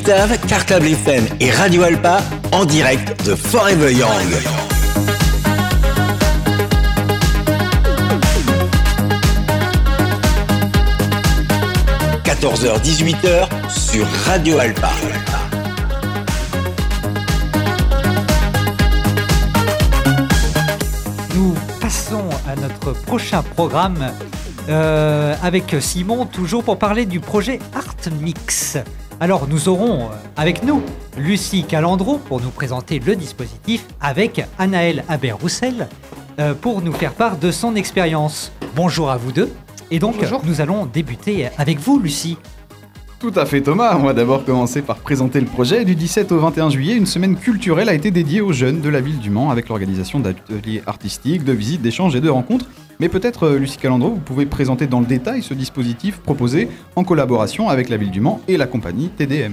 Octave, Cartable FM et Radio Alpa en direct de Forever Young. – 14h-18h sur Radio Alpa. Nous passons à notre prochain programme euh, avec Simon, toujours pour parler du projet Art Mix. Alors nous aurons euh, avec nous Lucie Calandro pour nous présenter le dispositif avec Anaël Aber-Roussel euh, pour nous faire part de son expérience. Bonjour à vous deux. Et donc nous allons débuter avec vous Lucie. Tout à fait Thomas, on va d'abord commencer par présenter le projet. Du 17 au 21 juillet, une semaine culturelle a été dédiée aux jeunes de la ville du Mans avec l'organisation d'ateliers artistiques, de visites, d'échanges et de rencontres. Mais peut-être, euh, Lucie Calandro, vous pouvez présenter dans le détail ce dispositif proposé en collaboration avec la ville du Mans et la compagnie TDM.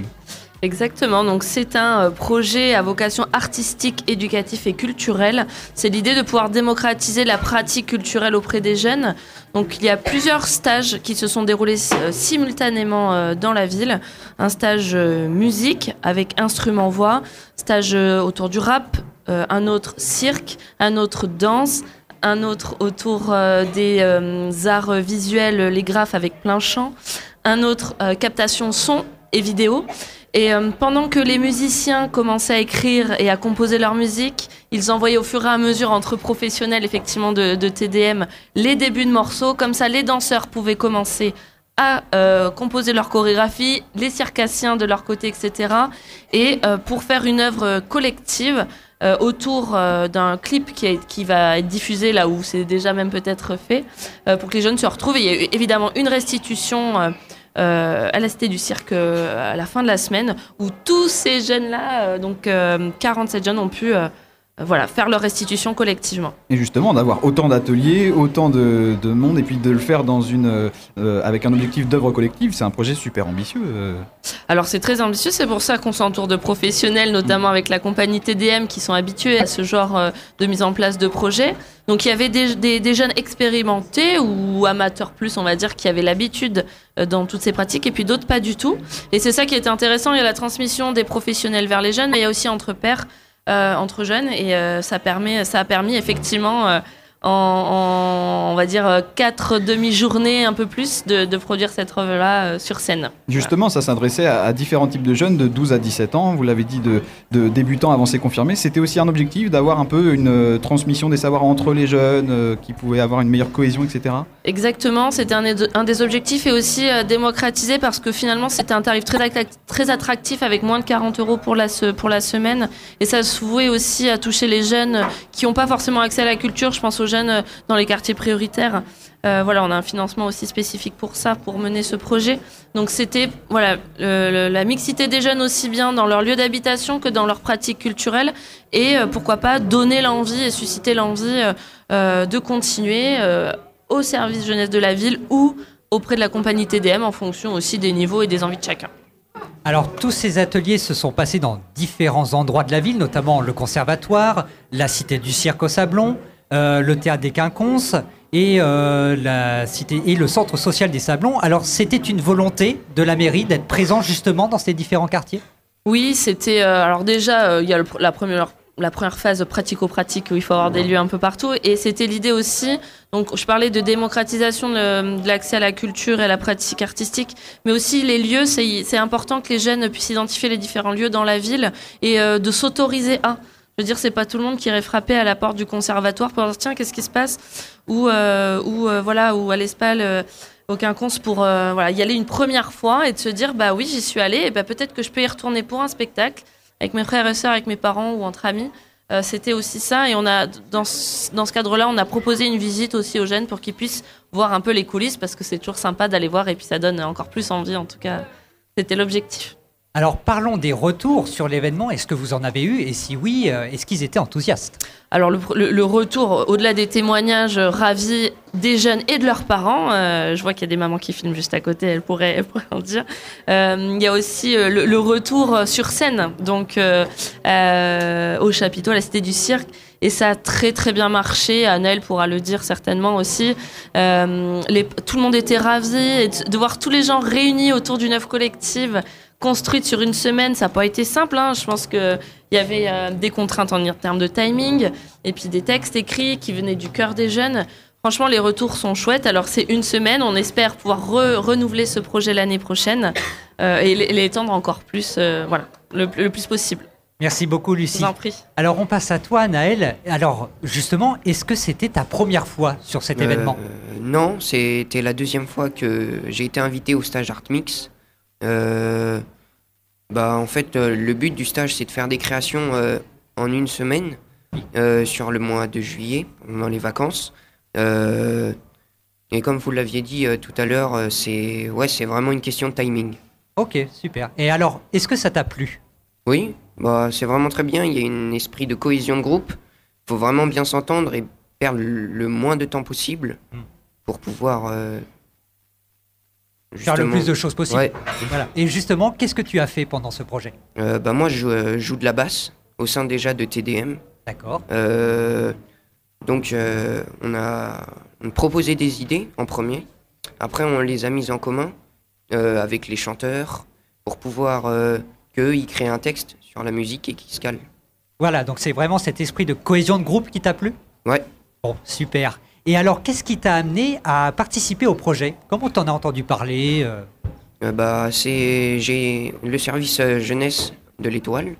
Exactement, donc c'est un euh, projet à vocation artistique, éducatif et culturel. C'est l'idée de pouvoir démocratiser la pratique culturelle auprès des jeunes. Donc il y a plusieurs stages qui se sont déroulés euh, simultanément euh, dans la ville. Un stage musique avec instrument voix, stage autour du rap, un autre cirque, un autre danse, un autre autour des arts visuels, les graphes avec plein chant, un autre captation son et vidéo. Et euh, pendant que les musiciens commençaient à écrire et à composer leur musique, ils envoyaient au fur et à mesure entre professionnels effectivement de, TDM les débuts de morceaux. Comme ça, les danseurs pouvaient commencer à euh, composer leur chorégraphie, les circassiens de leur côté, etc. Et euh, pour faire une œuvre collective autour d'un clip qui, va être diffusé là où c'est déjà même peut-être fait, pour que les jeunes se retrouvent. il y a évidemment une restitution euh, à la du Cirque euh, à la fin de la semaine, où tous ces jeunes-là, euh, donc 47 jeunes, ont pu voilà, faire leur restitution collectivement. Et justement, d'avoir autant d'ateliers, autant de, monde, et puis de le faire dans une, avec un objectif d'œuvre collective, c'est un projet super ambitieux. Alors c'est très ambitieux, c'est pour ça qu'on s'entoure de professionnels, notamment avec la compagnie TDM, qui sont habitués à ce genre de mise en place de projets. Donc il y avait des, jeunes expérimentés ou amateurs plus, on va dire, qui avaient l'habitude euh, dans toutes ces pratiques, et puis d'autres pas du tout. Et c'est ça qui est intéressant. Il y a la transmission des professionnels vers les jeunes, mais il y a aussi entre pairs, euh, entre jeunes, et euh, ça permet, ça a permis effectivement en, on va dire, euh, quatre demi-journées, un peu plus, de, produire cette œuvre-là euh, sur scène. Justement, ça s'adressait à, différents types de jeunes, de 12 à 17 ans, vous l'avez dit, de, de débutants avancés confirmés. C'était aussi un objectif d'avoir un peu une euh, transmission des savoirs entre les jeunes, qui pouvaient avoir une meilleure cohésion, etc. Exactement, c'était un, des objectifs et aussi démocratiser parce que finalement, c'était un tarif très, très attractif avec moins de 40 euros pour la, pour la semaine. Et ça se vouait aussi à toucher les jeunes qui n'ont pas forcément accès à la culture. Je pense aux jeunes euh, dans les quartiers prioritaires. Euh, voilà, on a un financement aussi spécifique pour ça, pour mener ce projet. Donc c'était voilà la mixité des jeunes aussi bien dans leur lieu d'habitation que dans leurs pratiques culturelles et euh, pourquoi pas donner l'envie et susciter l'envie de continuer au service jeunesse de la ville ou auprès de la compagnie TDM en fonction aussi des niveaux et des envies de chacun. Alors tous ces ateliers se sont passés dans différents endroits de la ville, notamment le conservatoire, la cité du cirque au Sablon, euh, le théâtre des Quinconces et, euh, la cité, et le centre social des Sablons. Alors, c'était une volonté de la mairie d'être présent justement dans ces différents quartiers? Oui, c'était. Euh, alors, déjà, il y a la première la première phase pratico-pratique où il faut avoir des lieux un peu partout. Et c'était l'idée aussi, donc je parlais de démocratisation de, l'accès à la culture et à la pratique artistique, mais aussi les lieux, c'est important que les jeunes puissent identifier les différents lieux dans la ville et de s'autoriser à. Je veux dire, c'est pas tout le monde qui irait frapper à la porte du conservatoire pour dire tiens, qu'est-ce qui se passe? Ou, euh, ou euh, voilà, ou à l'Espal, euh, aucun cons pour voilà, y aller une première fois et de se dire bah oui, j'y suis allé, et bah peut-être que je peux y retourner pour un spectacle avec mes frères et sœurs, avec mes parents ou entre amis. C'était aussi ça, et on a dans dans ce cadre-là, on a proposé une visite aussi aux jeunes pour qu'ils puissent voir un peu les coulisses parce que c'est toujours sympa d'aller voir et puis ça donne encore plus envie. En tout cas, c'était l'objectif. Alors parlons des retours sur l'événement. Est-ce que vous en avez eu? Et si oui, euh, est-ce qu'ils étaient enthousiastes? Alors le, retour, au-delà des témoignages ravis des jeunes et de leurs parents, euh, je vois qu'il y a des mamans qui filment juste à côté, elles pourraient, en dire. Euh, il y a aussi le, retour sur scène, donc au chapiteau, à la Cité du Cirque. Et ça a très très bien marché. Annelle pourra le dire certainement aussi. Tout le monde était ravi. Et de voir tous les gens réunis autour d'une œuvre collective construite sur une semaine, ça n'a pas été simple. hein. Je pense qu'il y avait euh, des contraintes en termes de timing et puis des textes écrits qui venaient du cœur des jeunes. Franchement, les retours sont chouettes. Alors, c'est une semaine. On espère pouvoir re- renouveler ce projet l'année prochaine euh, et l'é- l'étendre encore plus, euh, voilà, le, le plus possible. Merci beaucoup, Je Lucie. vous en prie. Alors, on passe à toi, Naël. Alors, justement, est-ce que c'était ta première fois sur cet Euh, événement? Non, c'était la deuxième fois que j'ai été invité au stage Art Mix. Euh, bah, en fait, euh, le but du stage, c'est de faire des créations euh, en une semaine sur le mois de juillet, pendant les vacances. Et comme vous l'aviez dit tout à l'heure, c'est ouais, vraiment une question de timing. Ok, super. Et alors, est-ce que ça t'a plu? Oui, bah, c'est vraiment très bien. Il y a un esprit de cohésion de groupe. Il faut vraiment bien s'entendre et perdre le moins de temps possible Hmm. pour pouvoir euh, Faire le plus de choses possible. Ouais. Voilà. Et justement, qu'est-ce que tu as fait pendant ce projet? Euh, bah, moi, je joue, euh, joue de la basse au sein déjà de TDM. D'accord. Euh, donc, euh, on a proposé des idées en premier. Après, on les a mises en commun euh, avec les chanteurs pour pouvoir euh, qu'eux, ils créent un texte sur la musique et qu'ils se calent. Voilà, donc c'est vraiment cet esprit de cohésion de groupe qui t'a plu? Ouais. Bon, super. Et alors, qu'est-ce qui t'a amené à participer au projet? Comment t'en as entendu parler euh? Euh, bah, c'est j'ai le service euh, jeunesse de l'étoile.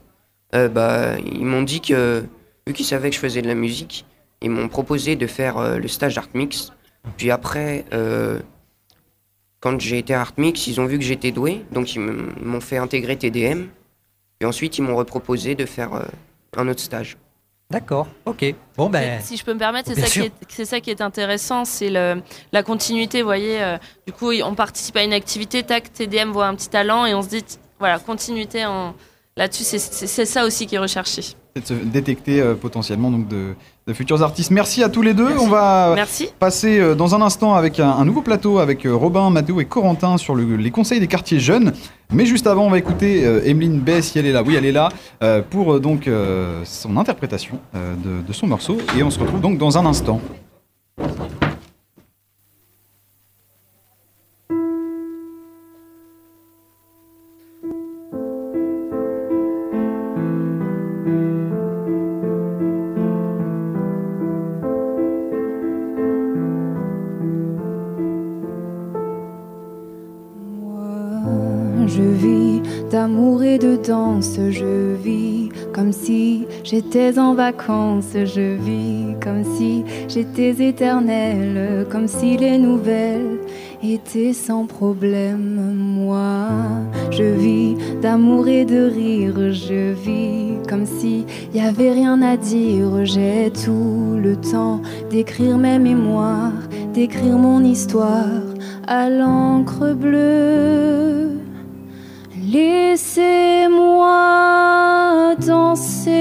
Bah, ils m'ont dit que vu qu'ils savaient que je faisais de la musique, ils m'ont proposé de faire le stage Art Mix. Puis après, quand j'ai été Art Mix, ils ont vu que j'étais doué, donc ils m'ont fait intégrer TDM. Puis ensuite, ils m'ont reproposé de faire un autre stage. D'accord, ok. Bon, ben, Si je peux me permettre, c'est ça, ça qui est intéressant, c'est la continuité. Vous voyez, euh, du coup, on participe à une activité, tac, TDM voit un petit talent et on se dit, voilà, continuité en, là-dessus, c'est ça aussi qui est recherché. C'est de se détecter euh, potentiellement donc de, de futurs artistes. Merci à tous les deux. On va Merci. passer euh, dans un instant avec un, un nouveau plateau avec euh, Robin, Mathéo et Corentin sur le- les conseils des quartiers jeunes. Mais juste avant, on va écouter Emeline Bay, si elle est là. Oui, elle est là pour donc son interprétation de, de son morceau. Et on se retrouve donc dans un instant. Je vis comme si j'étais en vacances, je vis comme si j'étais éternelle, comme si les nouvelles étaient sans problème. Moi, je vis d'amour et de rire, je vis comme si y avait rien à dire, j'ai tout le temps d'écrire mes mémoires, d'écrire mon histoire à l'encre bleue. Laissez-moi danser.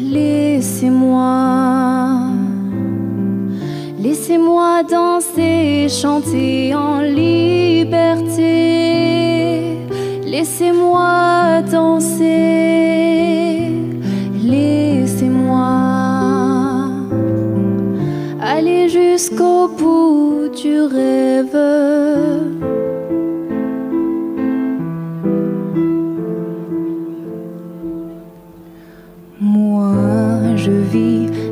Laissez-moi. Laissez-moi danser, chanter en liberté. Laissez-moi danser. Laissez-moi aller jusqu'au bout du rêve.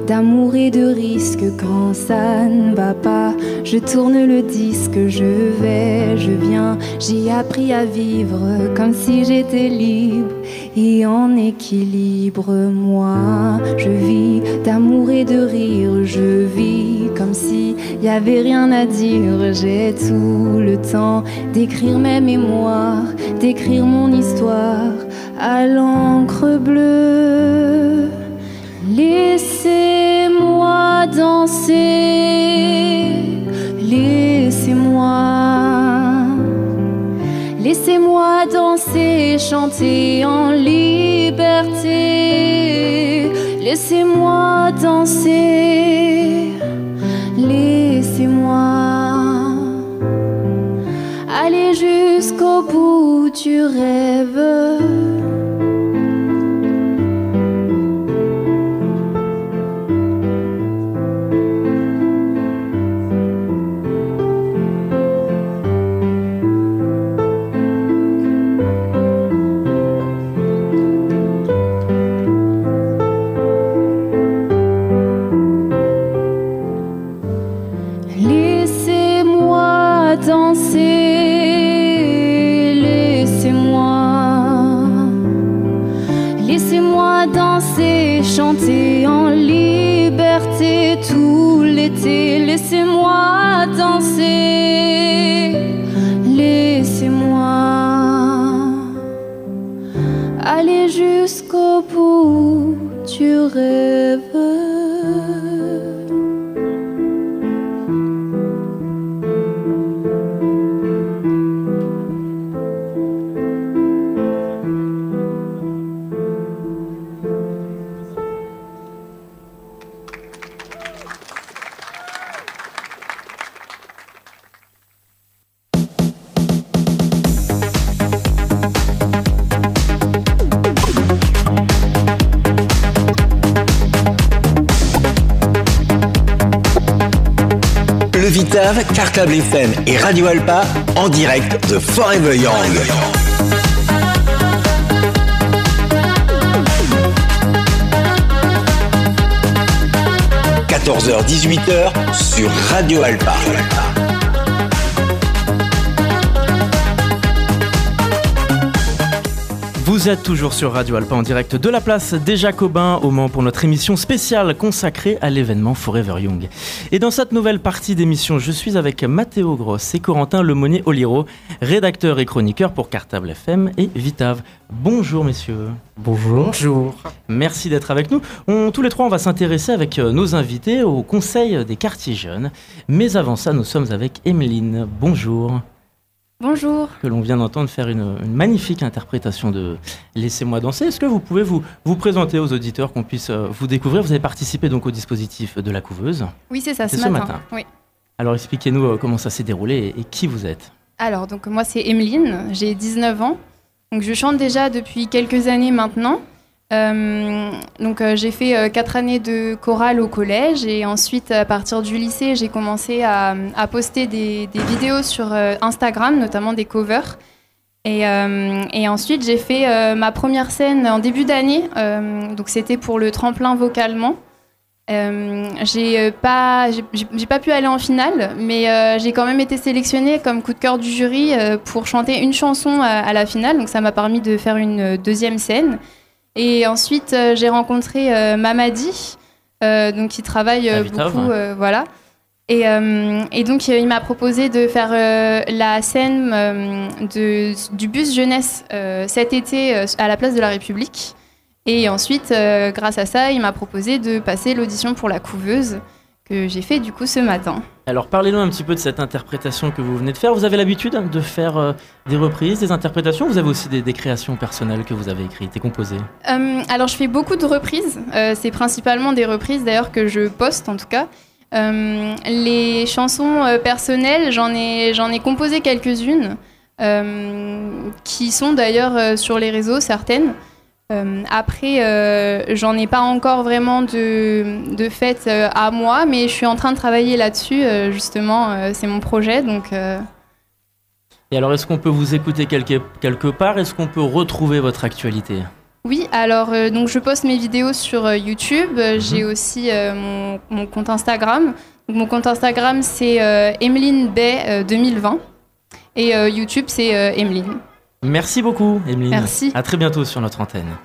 D'amour et de risque quand ça ne va pas. Je tourne le disque, je vais, je viens. J'ai appris à vivre comme si j'étais libre et en équilibre. Moi, je vis d'amour et de rire, je vis comme si y avait rien à dire. J'ai tout le temps d'écrire mes mémoires, d'écrire mon histoire à l'encre bleue. Chanter en liberté. Laissez-moi danser, laissez-moi aller jusqu'au bout du rêve. Chanter en liberté tout l'été. Laissez-moi danser, laissez-moi aller jusqu'au bout du rêve. Vitave, Cartable FM et Radio Alpa en direct de Forever Young. – 14h-18h sur Radio Alpa. Vous êtes toujours sur Radio Alpa en direct de la place des Jacobins au Mans pour notre émission spéciale consacrée à l'événement Forever Young. Et dans cette nouvelle partie d'émission, je suis avec Mathéo Gross et Corentin Lemonnier Oliro, rédacteurs et chroniqueurs pour Cartable FM et Vitave. Bonjour messieurs. Bonjour. Bonjour. Merci d'être avec nous. On- tous les trois, on va s'intéresser avec euh, nos invités au Conseil des quartiers jeunes. Mais avant ça, nous sommes avec Emeline. Bonjour. Bonjour. que l'on vient d'entendre faire une, une magnifique interprétation de Laissez-moi danser. Est-ce que vous pouvez vous, vous présenter aux auditeurs, qu'on puisse euh, vous découvrir? Vous avez participé donc au dispositif de la couveuse. Oui, c'est ça, C'est ce ce matin. matin. Oui. Alors expliquez-nous euh, comment ça s'est déroulé et, et qui vous êtes. Alors, donc moi c'est Emeline, j'ai 19 ans. Donc je chante déjà depuis quelques années maintenant. Euh, donc euh, j'ai fait euh, quatre années de chorale au collège et ensuite à partir du lycée j'ai commencé à, poster des, vidéos sur euh, Instagram, notamment des covers. Et, ensuite j'ai fait ma première scène en début d'année, donc c'était pour le tremplin vocalement. J'ai pas, j'ai- pas pu aller en finale, mais j'ai quand même été sélectionnée comme coup de cœur du jury pour chanter une chanson à, la finale, donc ça m'a permis de faire une deuxième scène. Et ensuite, euh, j'ai rencontré euh, Mamadi, euh, donc qui travaille beaucoup, voilà. Et, et donc, il m'a proposé de faire la scène de, du bus jeunesse cet été à la place de la République. Et ensuite, grâce à ça, il m'a proposé de passer l'audition pour la couveuse que j'ai fait du coup ce matin. Alors parlez-nous un petit peu de cette interprétation que vous venez de faire. Vous avez l'habitude de faire euh, des reprises, des interprétations Vous avez aussi des, des créations personnelles que vous avez écrites et composées? Euh, alors, je fais beaucoup de reprises. Euh, c'est principalement des reprises d'ailleurs que je poste en tout cas. Les chansons personnelles, j'en ai, j'en ai composé quelques-unes qui sont d'ailleurs sur les réseaux, certaines. Euh, après, euh, j'en ai pas encore vraiment de, de fait euh, à moi, mais je suis en train de travailler là-dessus. justement, c'est mon projet, donc. Et alors est-ce qu'on peut vous écouter quelque, quelque part? Est-ce qu'on peut retrouver votre actualité? Oui, alors donc je poste mes vidéos sur YouTube. J'ai aussi euh, mon, mon compte Instagram. Donc, mon compte Instagram c'est Emeline Bay euh, 2020 et YouTube c'est Emeline. Merci beaucoup, Emeline. Merci. À très bientôt sur notre antenne.